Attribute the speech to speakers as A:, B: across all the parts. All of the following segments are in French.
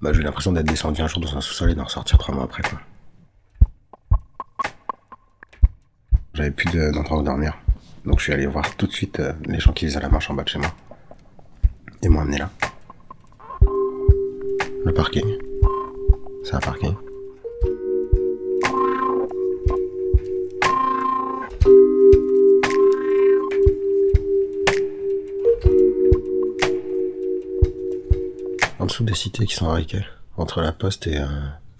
A: Bah, j'ai l'impression d'être descendu un jour dans un sous-sol et d'en ressortir trois mois après. J'avais plus de- d'endroit où dormir. Donc je suis allé voir tout de suite euh, les gens qui faisaient la marche en bas de chez moi. Et m'ont amené là. Le parking. C'est un parking. Des cités qui sont à. Entre la poste et euh,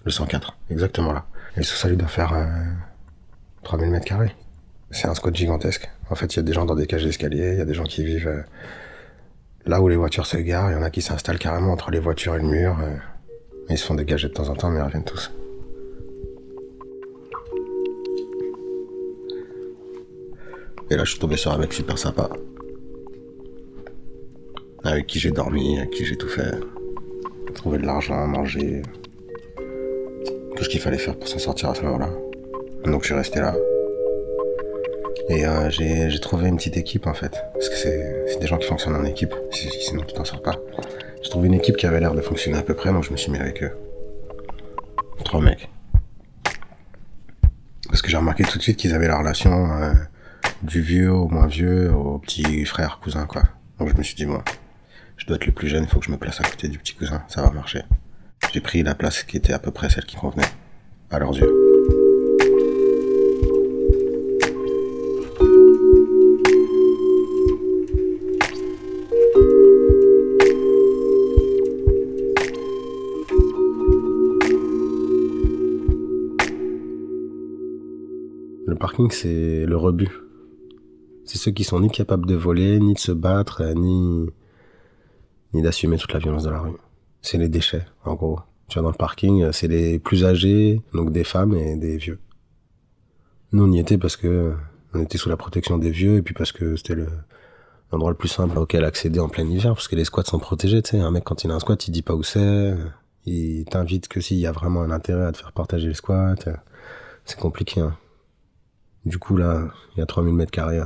A: le 104. Exactement là. Et le sous-sol il doit faire euh, 3000 mètres carrés. C'est un squat gigantesque. En fait, il y a des gens dans des cages d'escalier, il y a des gens qui vivent euh, là où les voitures se garent, il y en a qui s'installent carrément entre les voitures et le mur. euh. Ils se font dégager de temps en temps, mais ils reviennent tous. Et là, je suis tombé sur un mec super sympa. Avec qui j'ai dormi, avec qui j'ai tout fait. Trouver de l'argent, manger. Tout ce qu'il fallait faire pour s'en sortir à ce moment-là. Donc je suis resté là. Et euh, j'ai trouvé une petite équipe en fait. Parce que c'est des gens qui fonctionnent en équipe. si- si- Sinon tu t'en sors pas. J'ai trouvé une équipe qui avait l'air de fonctionner à peu près, donc je me suis mis avec eux. Trois mecs. Parce que j'ai remarqué tout de suite qu'ils avaient la relation euh, du vieux au moins vieux au petit frère, cousin quoi. Donc je me suis dit bon, je dois être le plus jeune, il faut que je me place à côté du petit cousin, ça va marcher. J'ai pris la place qui était à peu près celle qui convenait à leurs yeux. Le parking, c'est le rebut. C'est ceux qui sont ni capables de voler, ni de se battre, ni, ni d'assumer toute la violence de la rue. C'est les déchets, en gros. Tu vois, dans le parking, euh, c'est les plus âgés, donc des femmes et des vieux. Nous, on y était parce que euh, on était sous la protection des vieux et puis parce que c'était le, l'endroit le plus simple auquel accéder en plein hiver parce que les squats sont protégés, tu sais. Un mec, quand il a un squat, il dit pas où c'est. euh, Il t'invite que s'il y a vraiment un intérêt à te faire partager le squat. C'est compliqué, hein. Du coup, là, il y a 3000 mètres carrés.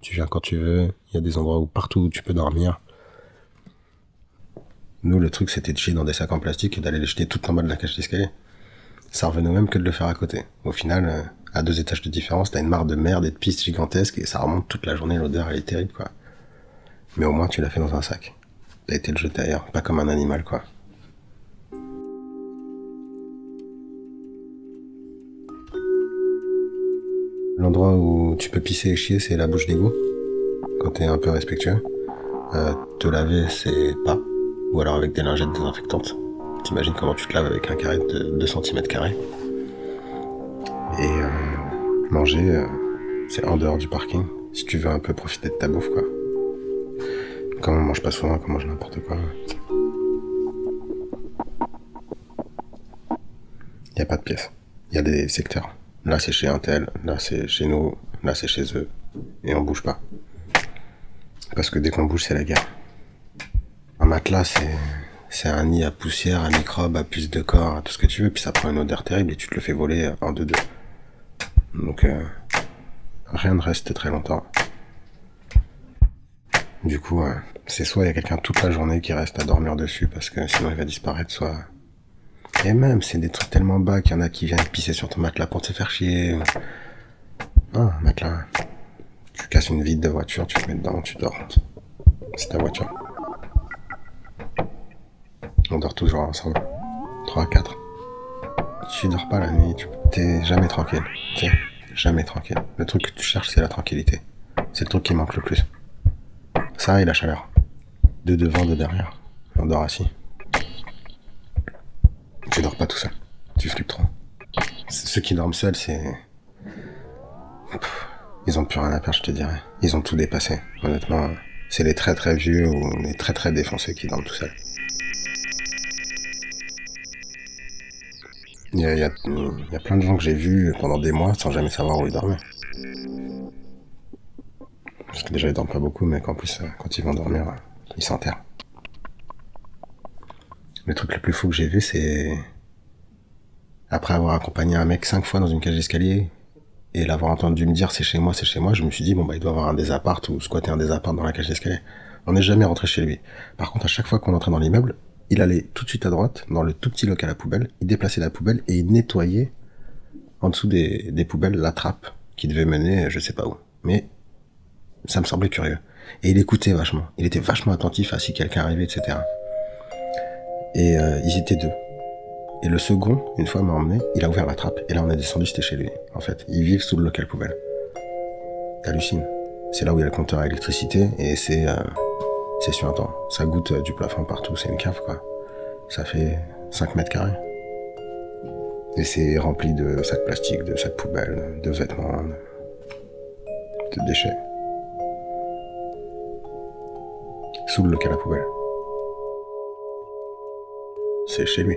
A: Tu viens quand tu veux. Il y a des endroits où partout où tu peux dormir. Nous, le truc, c'était de chier dans des sacs en plastique et d'aller les jeter tout en bas de la cage d'escalier. Ça revenait même que de le faire à côté. Au final, euh, à deux étages de différence, t'as une mare de merde et de pistes gigantesques et ça remonte toute la journée. L'odeur, elle est terrible, quoi. Mais au moins, tu l'as fait dans un sac. T'as été le jeter ailleurs, pas comme un animal, quoi. L'endroit où tu peux pisser et chier, c'est la bouche d'égout. Quand t'es un peu respectueux. Euh, te laver, c'est pas. Ou alors avec des lingettes désinfectantes. T'imagines comment tu te laves avec un carré de 2 cm. Et euh, manger, euh, c'est en dehors du parking. Si tu veux un peu profiter de ta bouffe, quoi. Comme on mange pas souvent, qu'on mange n'importe quoi. Y a pas de pièce. Y a des secteurs. Là, c'est chez un tel, là, c'est chez nous, là, c'est chez eux. Et on bouge pas. Parce que dès qu'on bouge, c'est la guerre. Matelas, c'est, un nid à poussière, à microbes, à puces de corps, à tout ce que tu veux, puis ça prend une odeur terrible et tu te le fais voler en deux deux. Donc, euh, rien ne reste très longtemps. Du coup, euh, c'est soit il y a quelqu'un toute la journée qui reste à dormir dessus parce que sinon il va disparaître, soit et même, c'est des trucs tellement bas qu'il y en a qui viennent pisser sur ton matelas pour te faire chier. Ah, matelas. Tu casses une vitre de voiture, tu te mets dedans, tu dors. C'est ta voiture. On dort toujours ensemble. 3 à 4. Tu dors pas la nuit, tu t'es jamais tranquille. Sais, jamais tranquille. Le truc que tu cherches, c'est la tranquillité. C'est le truc qui manque le plus. Ça et la chaleur. De devant, de derrière. On dort assis. Tu dors pas tout seul. Tu flippes trop. Ceux qui dorment seuls, c'est. Ils ont plus rien à perdre, je te dirais. Ils ont tout dépassé. Honnêtement, c'est les très très vieux ou les très très défoncés qui dorment tout seuls. Il y a, y plein de gens que j'ai vus pendant des mois sans jamais savoir où ils dormaient. Parce que déjà ils dorment pas beaucoup, mais qu'en plus, euh, quand ils vont dormir, euh, ils s'enterrent. Le truc le plus fou que j'ai vu, c'est après avoir accompagné un mec cinq fois dans une cage d'escalier et l'avoir entendu me dire c'est chez moi, c'est chez moi, je me suis dit bon bah il doit avoir un des ou squatter un des dans la cage d'escalier. On n'est jamais rentré chez lui. Par contre, à chaque fois qu'on entrait dans l'immeuble, il allait tout de suite à droite, dans le tout petit local à poubelle, il déplaçait la poubelle et il nettoyait en dessous des, poubelles la trappe qui devait mener je sais pas où. Mais ça me semblait curieux. Et il écoutait vachement. Il était vachement attentif à si quelqu'un arrivait, etc. Et euh, ils étaient deux. Et le second, une fois m'a emmené, il a ouvert la trappe. Et là, on est descendu, c'était chez lui. En fait, ils vivent sous le local poubelle. T'hallucines. C'est là où il y a le compteur à électricité et c'est euh, c'est suintant. Ça goûte euh, du plafond partout. C'est une cave, quoi. Ça fait 5 mètres carrés. Et c'est rempli de sacs plastiques, de sacs poubelles, de vêtements, de déchets. Sous le local à poubelle. C'est chez lui.